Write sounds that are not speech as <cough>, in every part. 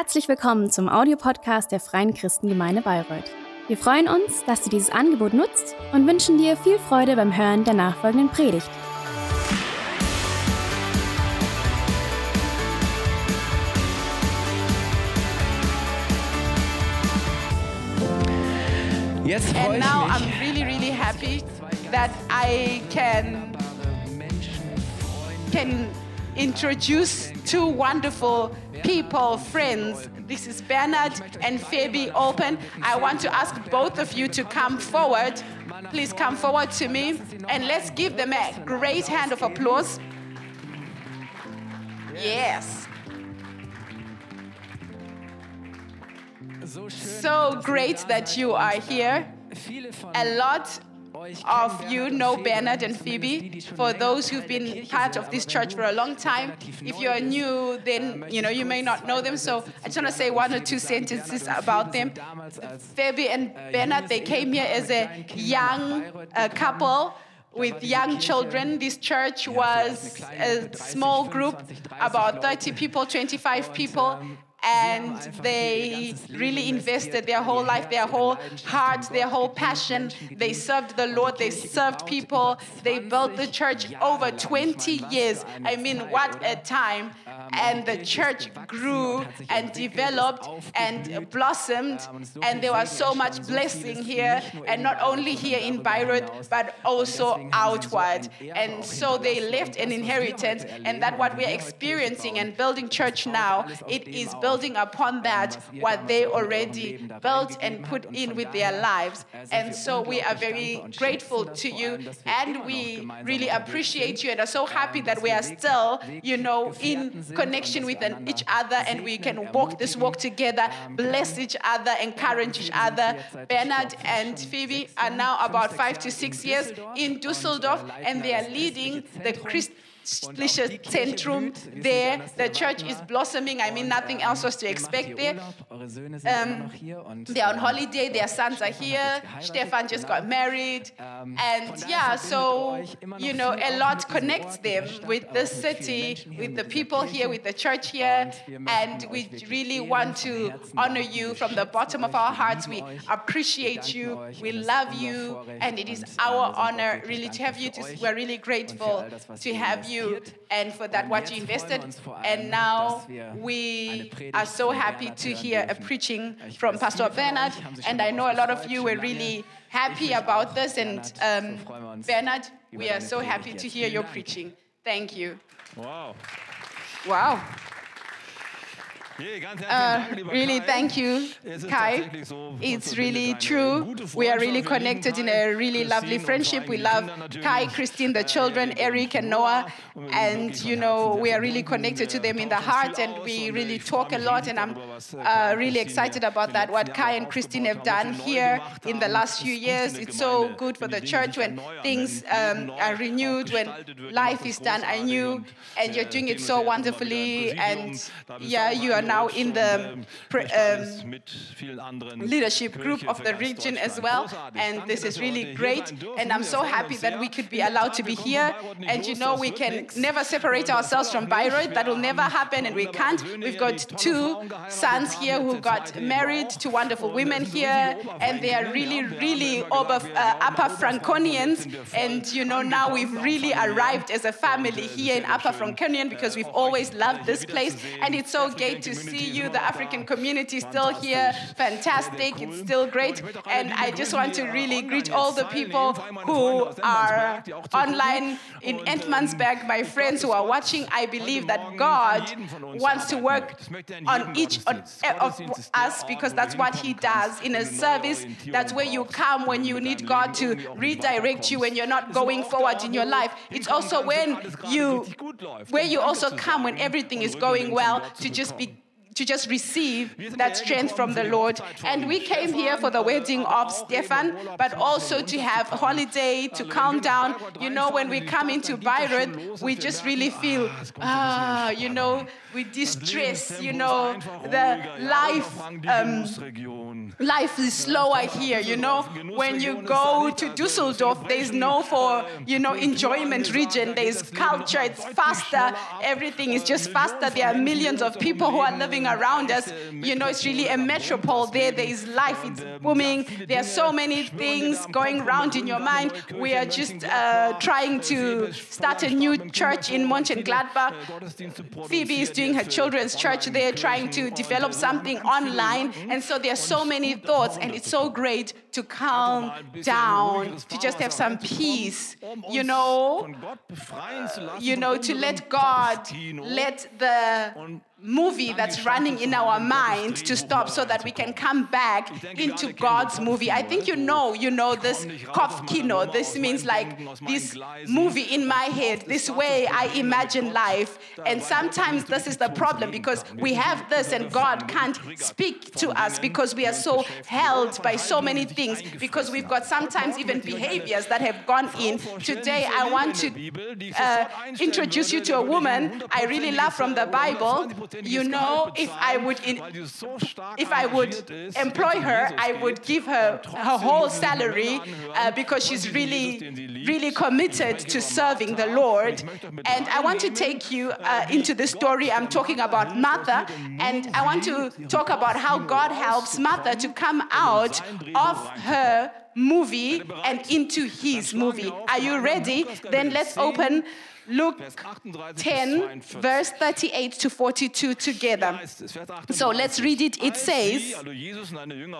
Herzlich willkommen zum Audiopodcast der Freien Christengemeinde Bayreuth. Wir freuen uns, dass du dieses Angebot nutzt und wünschen dir viel Freude beim Hören der nachfolgenden Predigt. Jetzt freue And ich now I'm mich. really, really happy that I can can introduce two wonderful people, friends. This is Bernard and Phoebe Open. I want to ask both of you to come forward. Please come forward to me and let's give them a great hand of applause. Yes. So great that you are here. A lot of you know Bernard and Phoebe, Phoebe. die, die schon For those who've been part of this church for a long time, if you are new, then you know you may not know them. So I just want to say one or two sentences about them. Phoebe and äh, Bernard, they came here as a young uh, couple with young children. This church was vielleicht eine kleine a small group, about 30 people, 25 people. Um, And sie haben einfach they ihr ganzes Leben really invested their whole life, their whole heart, their whole passion. They served the Lord, they served people, they built the church over 20 years. I mean, what a time. Ähm, And the church grew und hat sich and developed and blossomed, und es ist so and there was so much blessing here, and not only here in Bayreuth, but also deswegen haben sie so outward. And so they left an das, was wir inheritance, and that what we're wir heute Kirche experiencing and building church now, it is auf, building upon that what they auch in eurem already built and put in with their lives. And so we are very grateful to you, allem, dass wir and we really appreciate you and are so happy that we are still, you know, in connection with each other, and we can walk this walk together, bless each other, encourage each other. Bernard and Phoebe are now about five to six years in Düsseldorf, and they are leading the Christliche Zentrum there. The church is blossoming. I mean, nothing else was to expect there. Um, They're on holiday, their sons are here. Stefan just got married. And yeah, so, you know, a lot connects them with the city, with the people here, with the church here. And we really want to honor you from the bottom of our hearts. We appreciate you. We love you. And it is our honor really to have you. To, we're really grateful to have you and for that what you invested. And now we are so happy to hear a preaching from Pastor Bernard. And I know a lot of you were really happy about this. And um, Bernard, we are so happy to hear your preaching. Thank you. Wow. Wow. Uh, herzlichen Dank, lieber really, thank you, Kai. It's really true. We are really Freundschaft. Wir lieben connected in a really lovely friendship. We love Kai, Christine, the children, Eric, and Noah. Noah. Und wir sind And, you know, we are really connected to them in the heart and we really talk a lot. And I'm äh, uh, really excited about that, what Kai and Christine have done was sie neu here in the last few years. It's so good for the church when things um, are renewed, when life is done anew, and you're äh, doing it so wir sehr immer wonderfully. And Präsidium, da bist yeah, you are now in the und, pre- möchte alles um, mit vielen anderen leadership group of the region as well. And this is really great. And I'm so happy that we could be allowed to be here. von Bayreuth nicht And you know, we can never separate ourselves from. Bayreuth. That will never happen, and we can't. We've got two sons here who got married to wonderful women here, and they are really, ja. Wir haben really immer over, gesagt, wir uh, Upper Franconians. jetzt sind wir voll And you know, now we've really arrived as a family äh, here in Upper Franconian because äh, we've always loved this place. And it's so great to see you. The African community is still here. Fantastic. It's still great. ich möchte auch alle And I just want to really greet all the people vor allem meine who are Emtmannsberg, die auch zugucken. online in ähm, Emtmannsberg, my friends who are watching. I believe that God an jedem von uns wants to work möchte. Das möchte in on each of ist der us because that's what He does in a wenn du neue service. That's where you come when you need God to irgendwie auch nicht redirect you when you're not going aber auch der forward in your life. It's also when you richtig gut läuft, where um you also come when everything is going well to just be. To just receive that strength from the Lord. And we came here for the wedding of Stefan, but also to have holiday, to calm down. You know, when we come into dann geht das schon Bayreuth, we just really feel, es kommt so ein bisschen ah, you know, we distress, you know, the life, um, life is slower here, you know. When you go to Dusseldorf, there's no for, you know, enjoyment region. There's culture, it's faster. Everything is just faster. There are millions of people who are living around us. You know, it's really a metropole there. There is life, it's booming. There are so many things going around in your mind. We are just uh, trying to start a new church in Mönchengladbach. Phoebe is doing her children's church there, trying to develop something online. And so there are so many thoughts, and it's so great to calm down, to just have some peace, you know, you know, to let God let the movie that's running in our mind to stop so that we can come back into God's movie. I think you know, you know this Kopfkino. This means like this movie in my head, this way I imagine life. And sometimes this is the problem because we have this and God can't speak to us because we are so held by so many things because we've got sometimes even behaviors that have gone in. Today I want to uh, introduce you to a woman I really love from the Bible you know, if I would, in, if I would employ her, I would give her her whole salary uh, because she's really, really committed to serving the Lord. And I want to take you uh, into the story. I'm talking about Martha, and I want to talk about how God helps Martha to come out of her movie and into his movie. Are you ready? Then let's open Luke 10, verse 38 to 42 together. So let's read it. It says,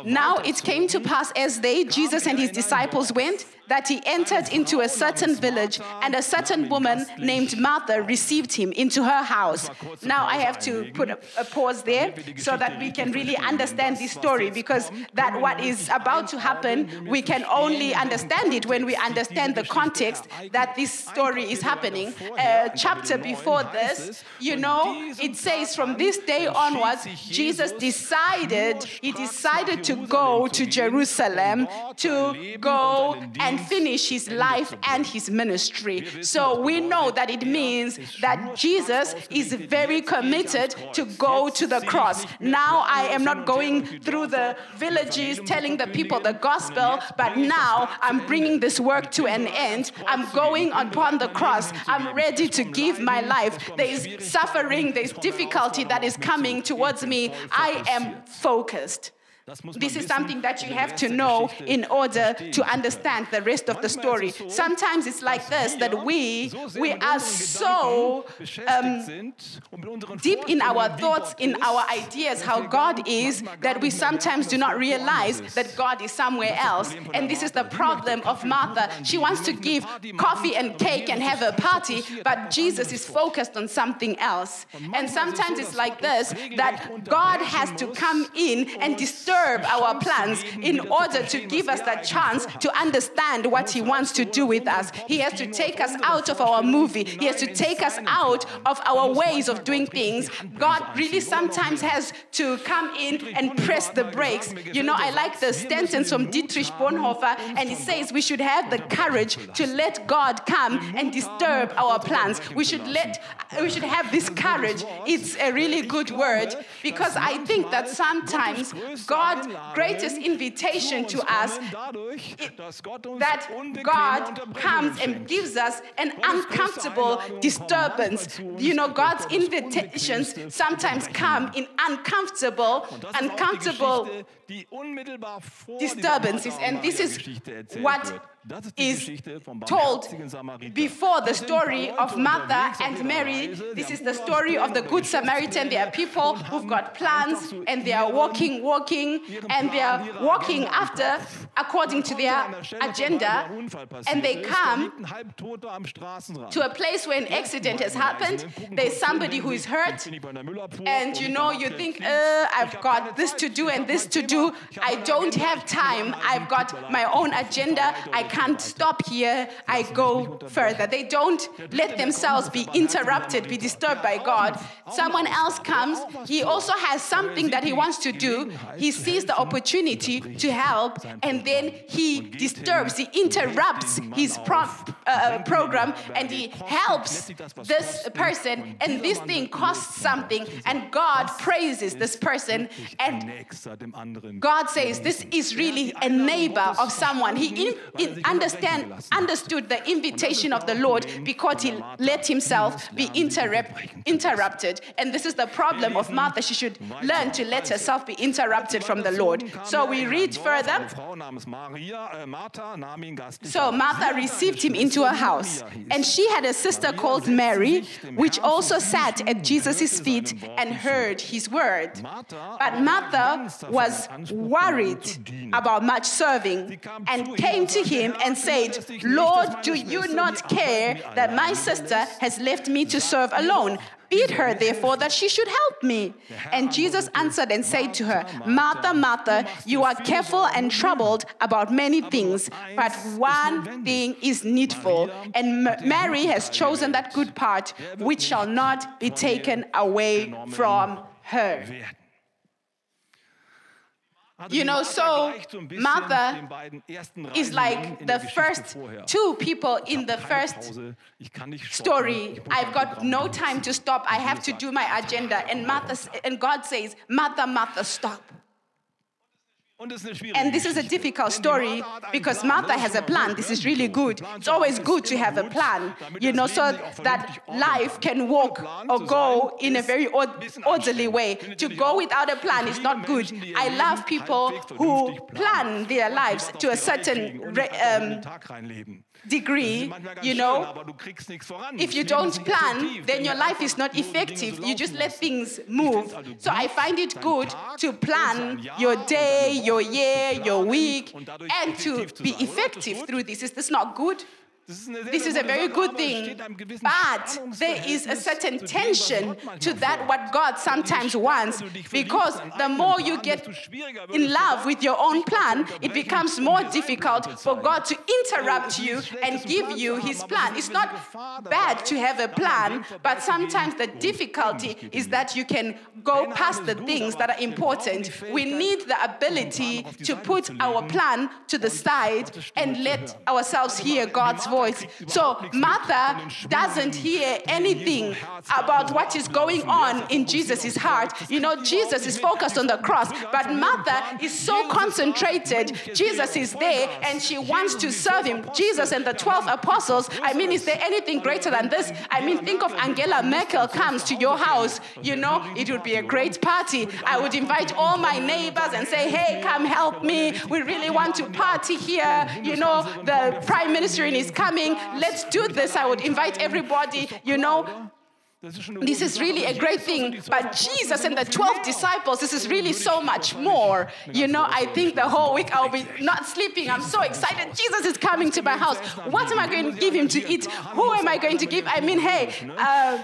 Now it came to pass as they, Jesus and his disciples, went that he entered into a certain village, and a certain woman named Martha received him into her house. Now I have to put a, a pause there so that we can really understand this story because that what is about to happen, we can only understand it when we understand the context that this story is happening. Uh, a chapter before this, you know, it says from this day onwards, Jesus decided, he decided to go to Jerusalem to go and finish his life and his ministry. So we know that it means that Jesus is very committed to go to the cross. Now I am not going through the villages telling the people the gospel, but now I'm bringing this work to an end. I'm going upon the cross. I'm ready to give my life. There is suffering, there's difficulty that is coming towards me. I am focused. This is something that you have to know in order to understand the rest of the story. Sometimes it's like this that we we are so um, deep in our thoughts, in our ideas, how God is, that we sometimes do not realize that God is somewhere else. And this is the problem of Martha. She wants to give coffee and cake and have a party, but Jesus is focused on something else. And sometimes it's like this that God has to come in and disturb disturb our plans in order to give us that chance to understand what He wants to do with us. He has to take us out of our movie, He has to take us out of our ways of doing things. God really sometimes has to come in and press the brakes. You know, I like the sentence from Dietrich Bonhoeffer, and he says we should have the courage to let God come and disturb our plans. We should let we should have this courage. It's a really good word because I think that sometimes God's greatest invitation to us that God comes and gives us an uncomfortable disturbance. You know, God's invitations sometimes come in uncomfortable, uncomfortable disturbances, and this is what is told before the story of Martha and Mary. This is the story of the Good Samaritan. There are people who've got plans and they are walking, walking, and they are walking after according to their agenda. And they come to a place where an accident has happened. There's somebody who is hurt, and you know, you think, uh, I've got this to do and this to do. I don't have time. I've got my own agenda. I can't stop here, I go further. They don't let themselves be interrupted, be disturbed by God. Someone else comes, he also has something that he wants to do. He sees the opportunity to help, and then he disturbs, he interrupts his pro- uh, program, and he helps this person, and this thing costs something, and God praises this person, and God says, This is really a neighbor of someone. He in, in, understand, understood the invitation of the Lord because he let himself be interrupt, interrupted. And this is the problem of Martha. She should learn to let herself be interrupted from the Lord. So we read further. So. Martha received him into her house, and she had a sister called Mary, which also sat at Jesus' feet and heard his word. But Martha was worried about much serving and came to him and said, Lord, do you not care that my sister has left me to serve alone? Bid her, therefore, that she should help me. And Jesus answered and said to her, Martha, Martha, you are careful and troubled about many things, but one thing is needful. And Mary has chosen that good part which shall not be taken away from her. You know, so gleicht so ein bisschen Martha den beiden ersten Is like the first two people in the first Pause, ich kann nicht stoppen, story. I've got no time to stop. I have to do my agenda. And Martha and God says, Martha, Martha, stop. Und es ist eine schwierige And this is a difficult story Martha hat einen because Martha has a plan. This is really good. It's always good to have a plan, you know, so that life can walk or go in a very ord- ein bisschen orderly way. To go without a plan is not good. Menschen, die ihr I love people who plan their lives to a certain kriegen und re- nicht einfach in um, den Tag reinleben. Das ist degree, you know. aber du kriegst nichts voran. If you don't plan, then your life is not nur die Dinge effective. You just let things move. So I find it good to plan your day, your year, your week, and to be sein, oder? Ist das effective through this. Is this not good? Das ist eine sehr, This is a very good thing. steht einem gewissen But there is a certain zu dem, was tension to that what God sometimes wants, because the more you get desto schwieriger wird in love with your own dich mal zu plan, it becomes um more difficult for God to interrupt you and give you His plan. It's not eine Gefahr dabei, bad to have a plan, but sometimes the difficulty is that you can go past the things that are important. We need the ability auf die to put our plan to the side and let ourselves hear God's Martha voice. So Martha doesn't hear in anything about what is going on in Jesus' heart. You know, Jesus is focused on the cross, but Martha is so concentrated. Jesus is er there and she wants to serve him. Jesus and the 12 apostles. I mean, is there anything greater than this? I mean, think of Angela Merkel comes to your house. You know, it would be a great party. I would invite all my neighbors and say, hey, come help me. We really want to party here. You know, the prime minister is coming. Let's do this. I would invite everybody, you know. Das ist schon eine This is really a great thing. und die zwölf But Jesus and the 12 disciples, this is really so much more. You know, I think the whole week I'll be not sleeping. I'm so excited. Jesus is coming to my house. What am I going to give him to eat? Who am I going to give? I mean, hey, uh,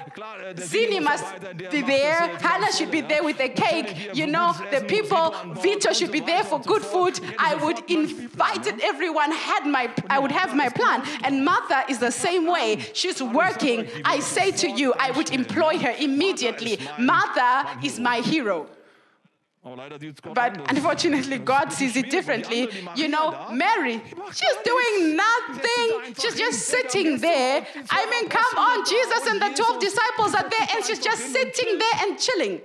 Zini must be there. Hannah should be there with the cake. You know, the people, Vito should be there for good food. I would invite. Everyone had my, I would have my plan. And Martha is the same way. She's working. I say to you, I would employ her immediately. Martha is my hero. Aber leider sieht's Gott But unfortunately, <laughs> God sees it differently. You know, Mary, she's doing nothing. She's just sitting there. I mean, come on, Jesus and the 12 disciples are <laughs> there, and she's just sitting there and chilling.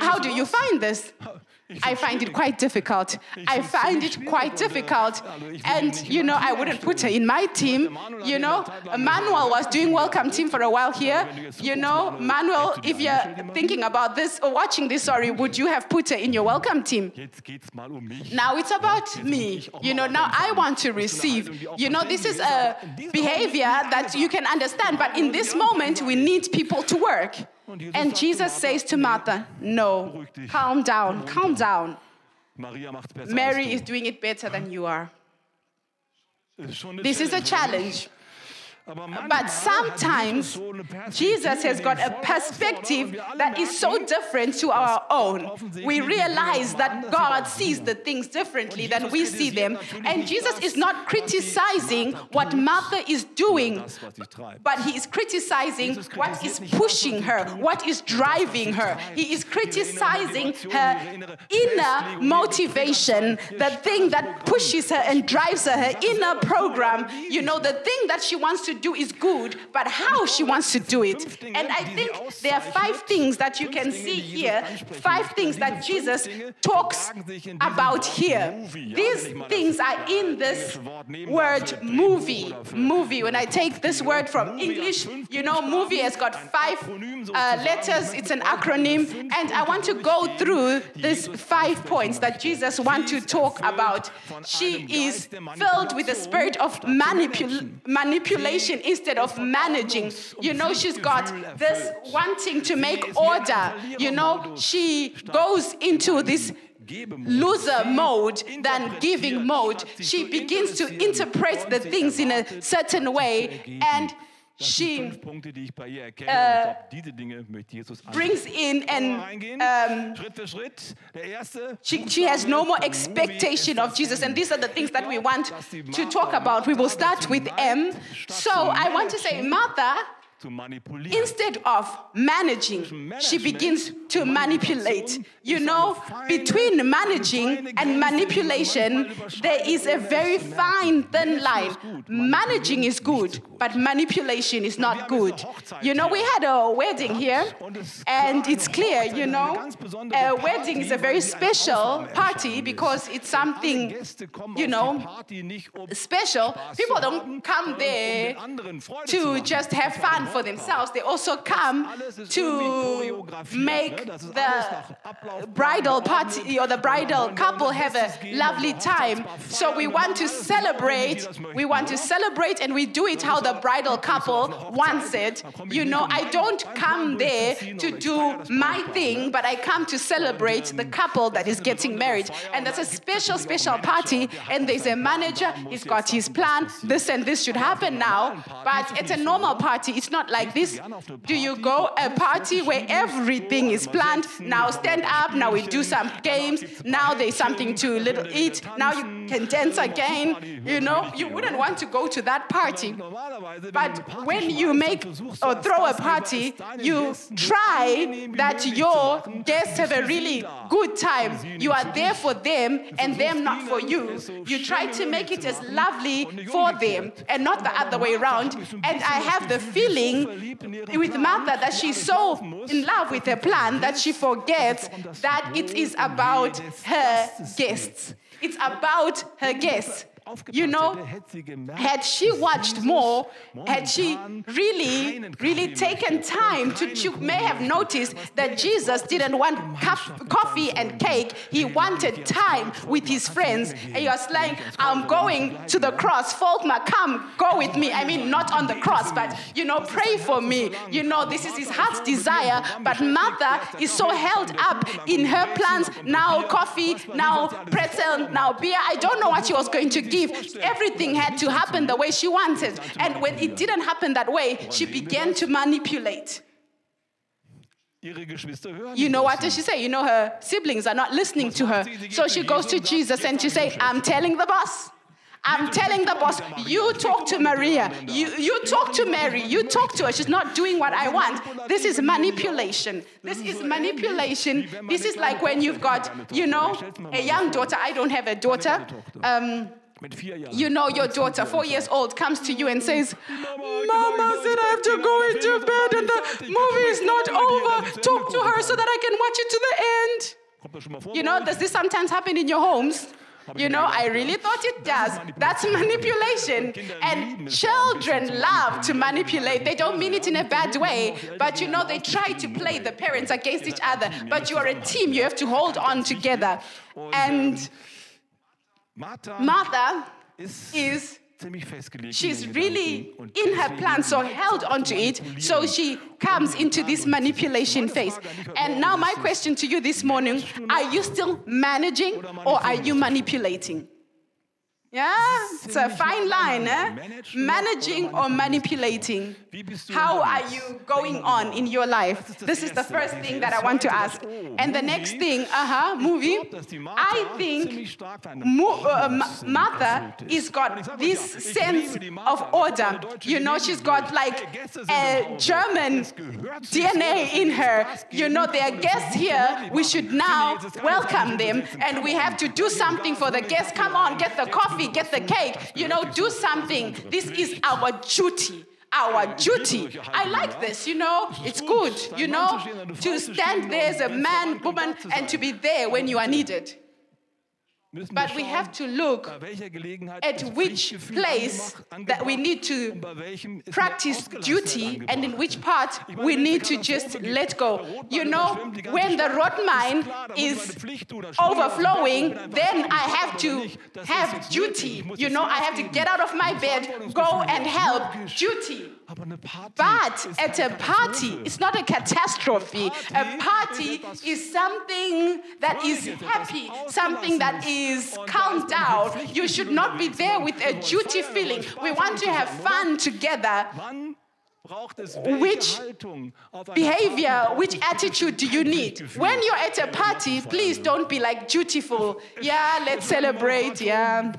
How do you find this? <laughs> I find it quite difficult. I find it quite difficult. And, you know, I wouldn't put her in my team. You know, Manuel was doing welcome team for a while here. You know, Manuel, if you're thinking about this or watching this, sorry, would you have put her in your welcome team? Now it's about me. You know, now I want to receive. You know, this is a behavior that you can understand, but in this moment, we need people to work. And Jesus says to Martha, No, calm down, calm down. Maria macht's besser Mary is doing it better than you are. du. Ist schon eine This is a Challenge, But sometimes Jesus so eine Perspektive, Jesus has got a perspective ausfordert und wir alle that is so different to our own. We realize that God sees the things differently than we see them. And Jesus is not criticizing what Martha is doing, das, was sie treibt. but he is criticizing what is kritisiert nicht das, pushing her, what is driving her. He is criticizing her inner motivation, the thing that pushes her and drives her, her inner program, you know, the thing that she wants to to do is good, but how she wants to do it. And I think there are five things that you can see here, five things that Jesus talks about here. These things are in this word movie. Movie. When I take this word from English, you know, movie has got five uh, letters, it's an acronym, and I want to go through these five points that Jesus wants to talk about. She is filled with the spirit of manipul- manipulation instead of managing. You know, she's got this wanting to make order. You know, she goes into this loser mode than giving mode. She begins to interpret the things in a certain way and she Punkte, die ich bei ihr erkenne. und auf diese Dinge Jesus brings in and um, Schritt für Schritt. Der erste. She, she has no more expectation of Jesus. And these are the things that we want to talk about. We will start with M. So I want to say, Martha. Instead of managing, she begins to manipulate. You know, between managing and manipulation, there is a very fine, thin line. Managing is good, but manipulation is not good. You know, we had a wedding here, and it's clear, you know, a wedding is a very special party because it's something you know, die Party nicht um special. People don't come um there den anderen Freude zu to just have fun for themselves. They also come to make the bridal party or the bridal couple have a lovely time. So we want to celebrate. We want to celebrate and we do it how the bridal couple wants it. You know, I don't come there to do my thing, but I come to celebrate the couple that is getting married. And that's a special, special party. And there's a manager, he's got his plan. This and this should happen now. But it's a normal party, it's not like this. Do you go a party where everything is planned? Now stand up, now we do some games, now there's something to little eat, now you can dance again. You know, you wouldn't want to go to that party. But when you make or throw a party, you try that your guests have a really good time. You are there for them and them not for you. You try to make it as lovely for them and not the other way around. And I have the feeling with Martha that she's so in love with her plan that she forgets that it is about her guests. It's about her guests. You know, had she watched more, had she really, really taken time to, she may have noticed that Jesus didn't want coffee and cake. He wanted time with his friends. And was like, I'm going to the cross. Folkma, come, go with me. I mean, not on the cross, but, you know, pray for me. You know, this is his heart's desire. But Martha is so held up in her plans. Now coffee, now pretzel, now beer. I don't know what she was going to give. Everything had to happen the way she wanted. And when it didn't happen that way, she began to manipulate. Ihre Geschwister hören You know what does she say? You know her siblings are not listening to her. So she goes to Jesus and she say, "I'm telling the boss." I'm telling the boss, you talk to Maria, you, you talk to Mary, you talk to her. She's not doing what I want. This is manipulation. This is manipulation. This is like when you've got, you know, a young daughter. I don't have a daughter. Um, Mit vier Jahren. You know your daughter, four years old, comes to you and says, Mama said I have to go into bed and the movie is not over. Talk to her so that I can watch it to the end. Kommt das schon mal vor? You know, does this sometimes happen in your homes? You know, I really thought it does. That's manipulation. And children love to manipulate. They don't mean it in a bad way, but you know, they try to play the parents against each other. But you are a team, you have to hold on together. And Martha Martha ist is she's really in her plan, so held onto it. So she comes into this manipulation phase. And now, my question to you this morning are you still managing or are you manipulating? Yeah, it's a fine line, eh? Managing or manipulating. How are you going on in your life? This is the first thing that I want to ask. And the next thing, uh huh, movie. I think Mo- uh, Martha is got this sense of order. You know, she's got like a German DNA in her. You know, there are guests here. We should now welcome them, and we have to do something for the guests. Come on, get the coffee. Coffee, get the cake, you know, do something. This is our duty. Our duty. I like this, you know, it's good, you know, to stand there as a man, woman, and to be there when you are needed. But we have to look bei welcher Gelegenheit at which place that we need to und bei welchem ist nur practice duty and in which part we need to just let go. You know, überschwemmt die ganze when the road mine ist klar, da muss ich is meine Pflicht tun, da springe ich auf den Berg overflowing, und bin einfach then. I have to nicht, das ist have duty. You know, I have to get out of my bed, go and help. Duty. Aber eine Party But at a party, it's not a catastrophe. A party is something that is happy, something that is Ausgelassenes. Und da calmed down. <laughs> You should not be there with a machen. Wir wollen duty feeling. We want to have fun together. Wann braucht es Which welche Haltung auf einer behavior, which attitude do you need? When you're at a party, please don't be like dutiful. Yeah, let's celebrate. Yeah.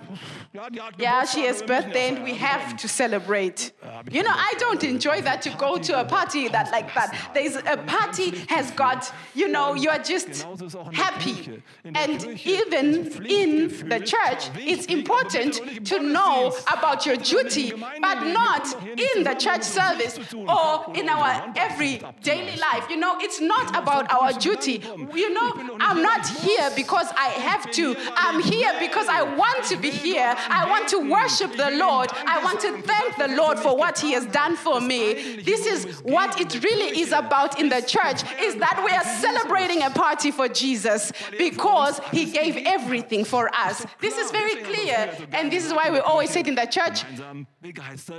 Ja, die hat Yeah, she has birthday and we have to celebrate. You know, I don't enjoy that to go to a party that like that. There's a party has got, you know, you are just Genauso ist auch in der happy. Kirche. In der And even in the church, it's important aber bitte doch nicht to know about your Bitte doch nicht im duty, but not kommen doch hier nicht in the church service or in our every daily life. You know, it's not about our duty. You know, I'm not here because I have to. I'm here because I want to be here. I want to worship the Lord. I want to thank the Lord for what He has done for me. This is what it really is about in the church is that we are celebrating a party for Jesus because He gave everything for us. This is very clear. And this is why we always say it in the church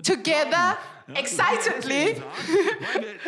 together, excitedly.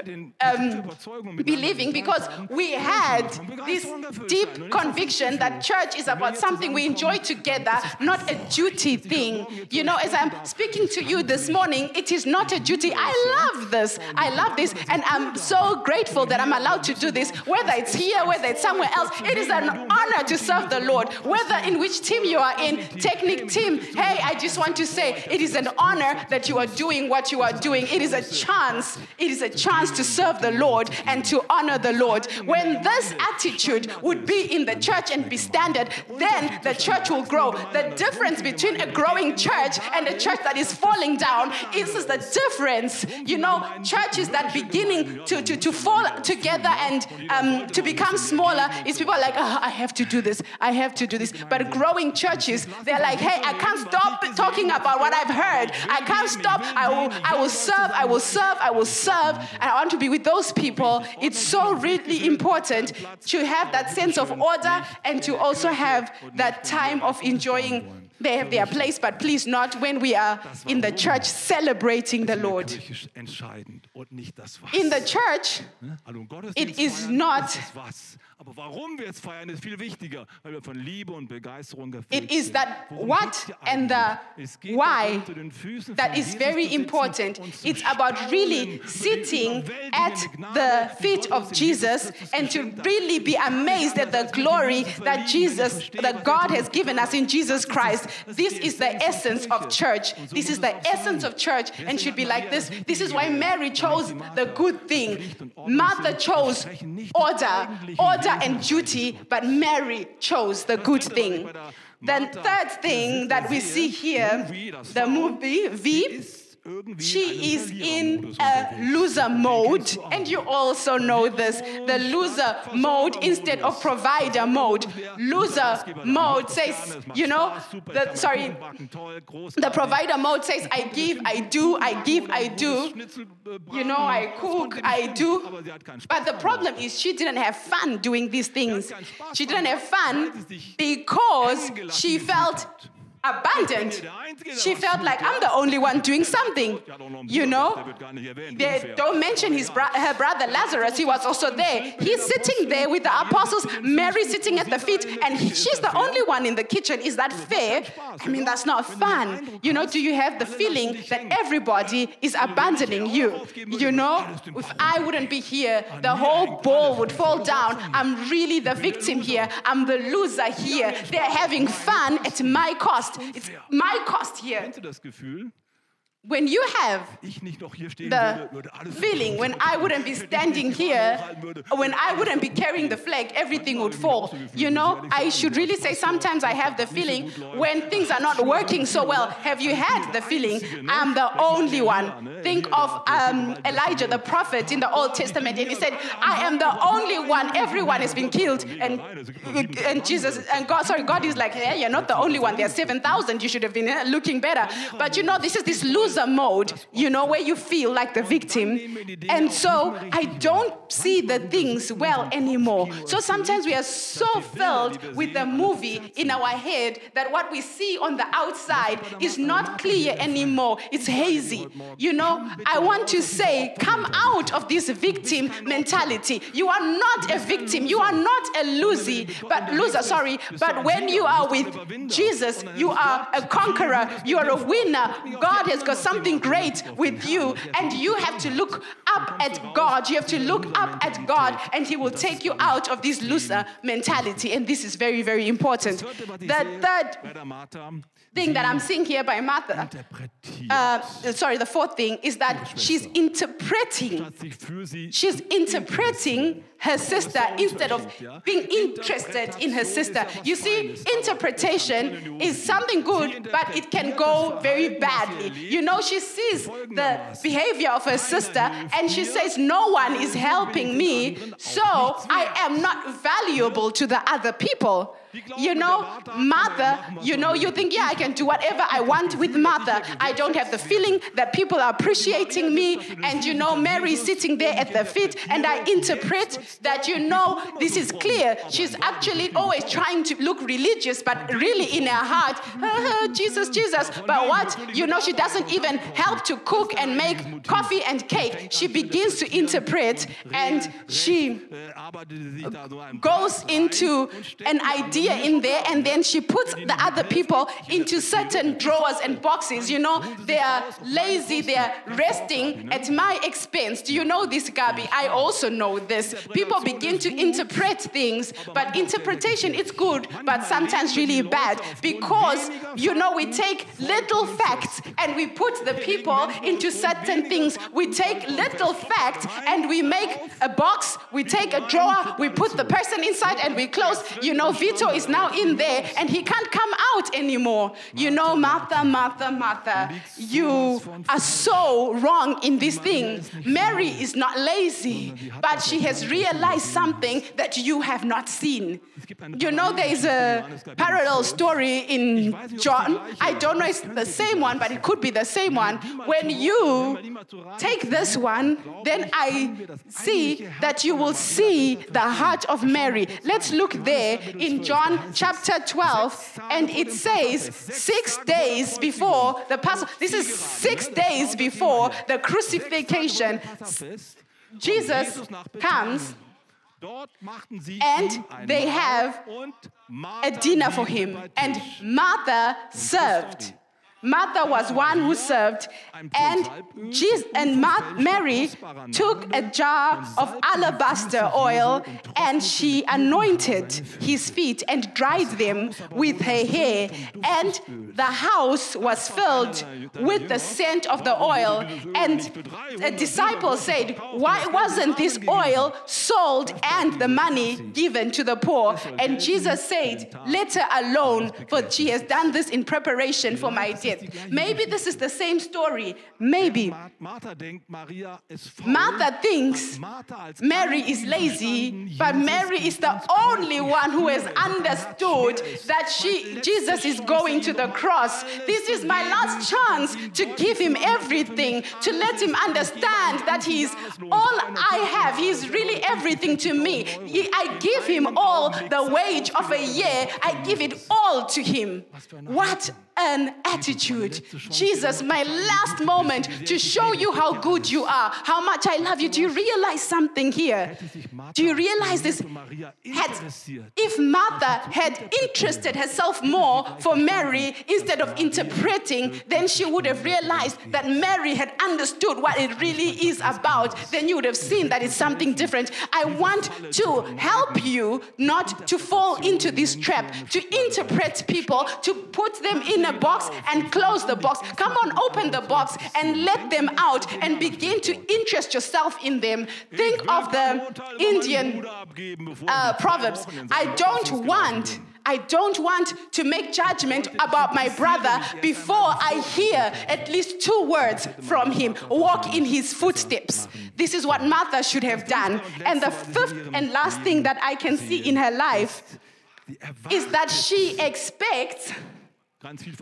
miteinander believing because we had this deep conviction that church is about something we enjoy together, not a duty thing. You know, as I'm speaking to you this morning, it is not a duty. I love this. I love this. And I'm so grateful that I'm allowed to do this, whether it's here, whether it's somewhere else. It is an honor to serve the Lord, whether in which team you are in, technique team. Hey, I just want to say it is an honor that you are doing what you are doing. It is a chance. It is a chance to serve the Lord and to honor the Lord. When this attitude would be in the church and be standard, then the church will grow. The difference between a growing church and a church that is falling down is is the difference. You know, churches that beginning to, to, to fall together and um, to become smaller is people are like, "Ah, I have to do this, I have to do this. But growing churches, they're like, hey, I can't stop talking about what I've heard. I can't stop. I will, I will serve, I will serve, I will serve. And I want to be with those people. It's so really important to have that sense of order and to also have that time of enjoying they have their place, but please not when we are in the church celebrating the Lord. Kirche ist entscheidend und nicht das Was. In the church, Ne? Also im Gottesdienst it is not- ist das Was. Aber warum wir es feiern, ist viel wichtiger, weil wir von Liebe und Begeisterung erfüllt it is that what and the why darum, zu den Füßen that is very important. It's about really staunen über die sitting at the feet of Jesus Jesus and to really be amazed at the glory that Jesus, that God has given us in Jesus Christ. This is the essence of church. This is the essence of church and should be like this. This is why Mary chose the good thing. Martha chose order, order and duty, but Mary chose the good thing. The third thing that we see here, the movie V, she is in a loser mode, and you also know this the loser mode instead of provider mode. Loser mode says, you know, the, sorry, the provider mode says, I give, I do, I give, I do. You know, I cook, I do. But the problem is, she didn't have fun doing these things. She didn't have fun because she felt abandoned. She felt like I'm the only one doing something. You know, they don't mention his bro- her brother Lazarus. He was also there. He's sitting there with the apostles. Mary sitting at the feet, and she's the only one in the kitchen. Is that fair? I mean, that's not fun. You know, do you have the feeling that everybody is abandoning you? You know, if I wouldn't be here, the whole ball would fall down. I'm really the victim here. I'm the loser here. They're having fun at my cost. It's my cost here. Kennst du das Gefühl? When you have ich nicht noch hier stehen the würde, würde alles feeling when I wouldn't be standing here, when I wouldn't be carrying the flag, everything would fall. You know, I should really say sometimes I have the feeling when things are not working so well. Have you had the feeling I'm the only one? Think of um, Elijah, the prophet in the Old Testament, and he said, I am the only one, everyone has been killed. And, and Jesus, and God, sorry, God is like, yeah, you're not the only one. There are 7,000. You should have been uh, looking better. But you know, this is this loser mode, you know, where you feel like the victim. And so I don't see the things well anymore. So sometimes we are so filled with the movie in our head that what we see on the outside is not clear anymore. It's hazy. You know, I want to say, come out of this victim mentality. You are not a victim. You are not a loser, but loser, sorry. But when you are with Jesus, you are a conqueror. You are a winner. God has got something great with you, and you have to look up at God. You have to look up at God, and He will take you out of this loser mentality. And this is very, very important. The third thing that I'm seeing here by Martha, uh, sorry, the fourth thing is that she's interpreting She's interpreting her sister instead of being interested in her sister. You see, interpretation is something good, but it can go very badly. You know, she sees the behavior of her sister and she says, No one is helping me, so I am not valuable to the other people. You know, mother, you know, you think, yeah, I can do whatever I want with mother. I don't have the feeling that people are appreciating me. And you know, Mary is sitting there at the feet, and I interpret that, you know, this is clear. She's actually always trying to look religious, but really in her heart, "Ah, <laughs> Jesus, Jesus. But what? You know, she doesn't even help to cook and make coffee and cake. She begins to interpret and she arbeitete sich da so ein goes into an idea in there and then she puts the other people into certain drawers and boxes. You know, they are lazy, they are resting at my expense. Do you know this, Gabi? I also know this. People begin to interpret things, but interpretation is good, but sometimes really bad because, you know, we take little facts and we put the people into certain things. We take little facts and we make a box, we take a drawer, we put the person inside and we close. You know, Vito is now in there and he can't come out anymore. You know, Martha, Martha, Martha, you are so wrong in this thing. Mary is not lazy, but she has realized something that you have not seen. You know, there is a parallel story in John. I don't know if it's the same one, but it could be the same one. When you take this one, then I see that you will see the heart of Mary. Let's look there in John chapter 12, and it says six days before the Passover. This is six days before the crucifixion. Jesus comes And they have a dinner for him, and Martha served. Martha was one who served, and Jesus and Ma- Mary took a jar of alabaster oil and she anointed his feet and dried them with her hair. And the house was filled with the scent of the oil. And a disciple said, Why wasn't this oil sold and the money given to the poor? And Jesus said, Let her alone, for she has done this in preparation for my death. Maybe this is the same story. Maybe. Martha denkt, Maria ist faul. Martha thinks Mary is lazy, but Mary is the only one who has understood that she, Jesus is going to the cross. This is my last chance to give him everything, to let him understand that he's all I have. He's really everything to me. I give him all the wage of a year, I give it all to him. What an attitude. Jesus, my last moment to show you how good you are, how much I love you. Do you realize something here? Do you realize this? Had, if Martha had interested herself more for Mary instead of interpreting, then she would have realized that Mary had understood what it really is about. Then you would have seen that it's something different. I want to help you not to fall into this trap, to interpret people, to put them in a box and close the box. Come on, open the box and let them out and begin to interest yourself in them. Think of the Indian uh, proverbs. I don't want. I don't want to make judgment about my brother before I hear at least two words from him. Walk in his footsteps. This is what Martha should have done. And the fifth and last thing that I can see in her life is that she expects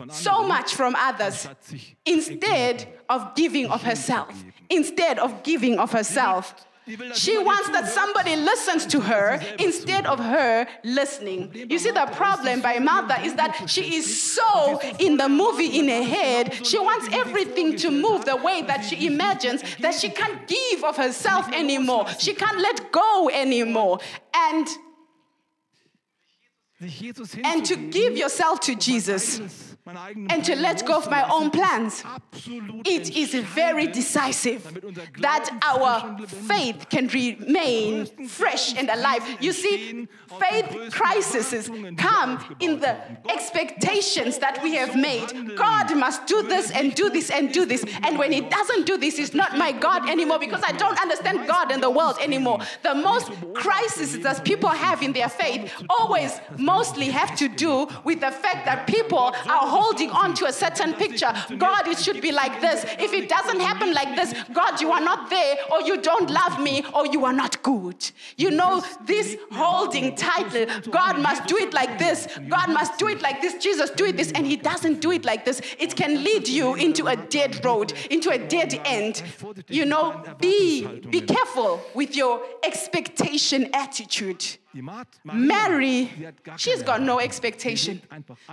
so much from others instead of giving of herself. Instead of giving of herself. She wants that somebody listens to her instead of her listening. You see, the problem by Martha is that she is so in the movie in her head. She wants everything to move the way that she imagines that she can't give of herself anymore. She can't let go anymore. And and to give yourself to Jesus and to let go of my own plans. It is very decisive that our faith can remain fresh and alive. You see, faith crises come in the expectations that we have made. God must do this and do this and do this. And when He doesn't do this, He's not my God anymore because I don't understand God and the world anymore. The most crises that people have in their faith always mostly have to do with the fact that people are holding on to a certain picture. God, it should be like this. If it doesn't happen like this, God, you are not there, or you don't love me, or you are not good. You know, this holding title, God must do it like this, God must do it like this, Jesus, do it this, and He doesn't do it like this. It can lead you into a dead road, into a dead end. You know, be, be careful with your expectation attitude. Mary, she's got no expectation.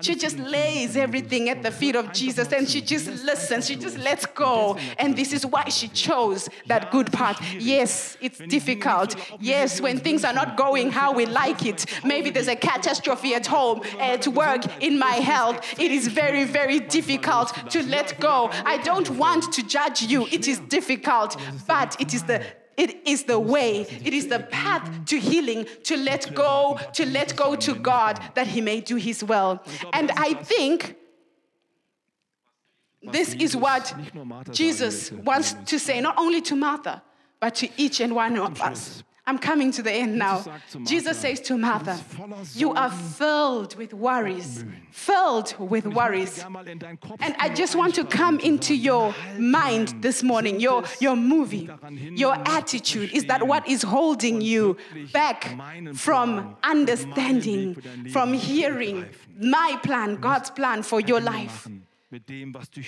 She just lays everything at the feet of Jesus and she just listens. She just lets go. And this is why she chose that good path. Yes, it's difficult. Yes, when things are not going how we like it, maybe there's a catastrophe at home, at work, in my health. It is very, very difficult to let go. I don't want to judge you. It is difficult, but it is the it is the way, it is the path to healing, to let go, to let go to God that He may do His will. And I think this is what Jesus wants to say, not only to Martha, but to each and one of us. I'm coming to the end now. Jesus says to Martha, You are filled with worries, filled with worries. And I just want to come into your mind this morning, your, your movie, your attitude. Is that what is holding you back from understanding, from hearing my plan, God's plan for your life?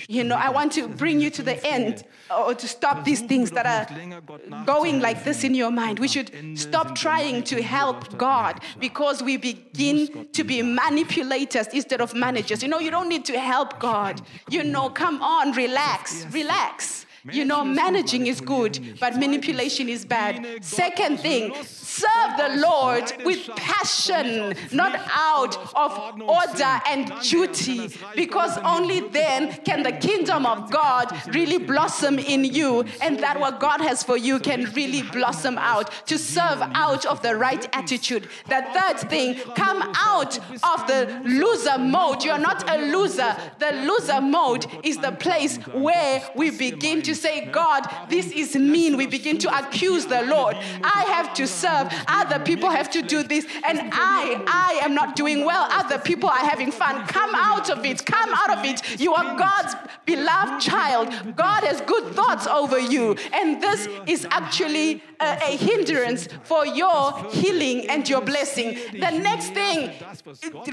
You know, I want to bring you to the end or to stop these things that are going like this in your mind. We should stop trying to help God because we begin to be manipulators instead of managers. You know, you don't need to help God. You know, come on, relax, relax. You know, managing is good, but manipulation is bad. Second thing, serve the Lord with passion, not out of order and duty, because only then can the kingdom of God really blossom in you, and that what God has for you can really blossom out. To serve out of the right attitude. The third thing, come out of the loser mode. You're not a loser. The loser mode is the place where we begin to say, God, this is mean. We begin to accuse the Lord. I have to serve. Other people have to do this. And I, I am not doing well. Other people are having fun. Come out of it. Come out of it. You are God's beloved child. God has good thoughts over you. And this is actually a, a hindrance for your healing and your blessing. The next thing,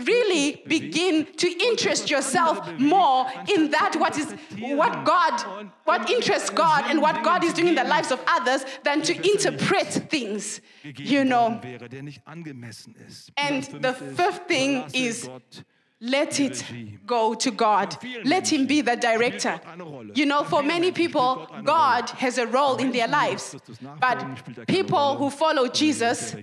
really begin to interest yourself more in that what is what God, what interests God and what God is doing in the lives of others than to interpret things, you know. And the fifth thing is let it go to God. Let Him be the director. You know, for many people, God has a role in their lives. But people who follow Jesus,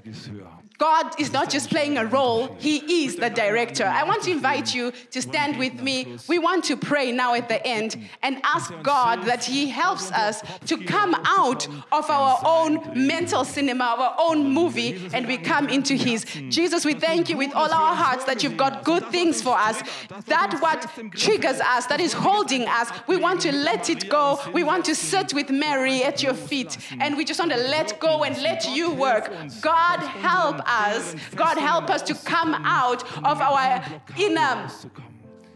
God is not just playing a role, He is the director. I want to invite you to stand with me. We want to pray now at the end and ask God that He helps us to come out of our own mental cinema, our own movie, and we come into His. Jesus, we thank you with all our hearts that you've got good things for us. That what triggers us, that is holding us, we want to let it go. We want to sit with Mary at your feet, and we just want to let go and let you work. God, help us. God, help us to come out of our inner,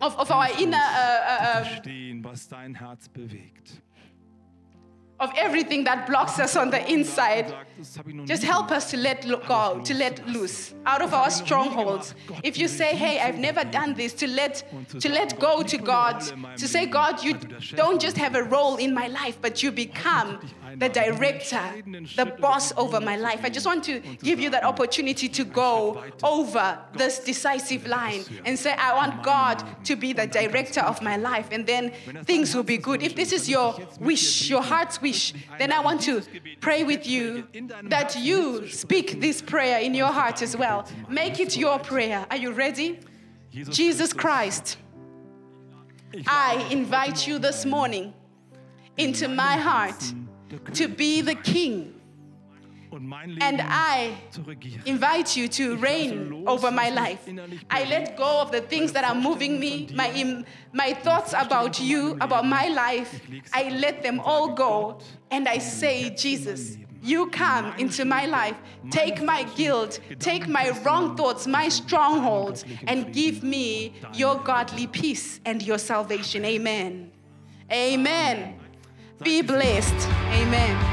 of, of our inner, uh, uh, of everything that blocks us on the inside. Just help us to let go, to let loose out of our strongholds. If you say, "Hey, I've never done this," to let to let go to God, to say, "God, you don't just have a role in my life, but you become the director, the boss over my life." I just want to give you that opportunity to go over this decisive line and say, "I want God to be the director of my life," and then things will be good. If this is your wish, your heart's wish, then I want to pray with you that you speak this prayer in your heart as well. Make it your prayer. Are you ready? Jesus Christ, I invite you this morning into my heart to be the King, Und mein Leben and I invite you to reign over my life. I let go of the things that are moving me, my, my thoughts about you, about my life. I let them all go. And I say, Jesus, you come into my life. Take my guilt, take my wrong thoughts, my strongholds, and give me your godly peace and your salvation. Amen. Amen. Be blessed. Amen.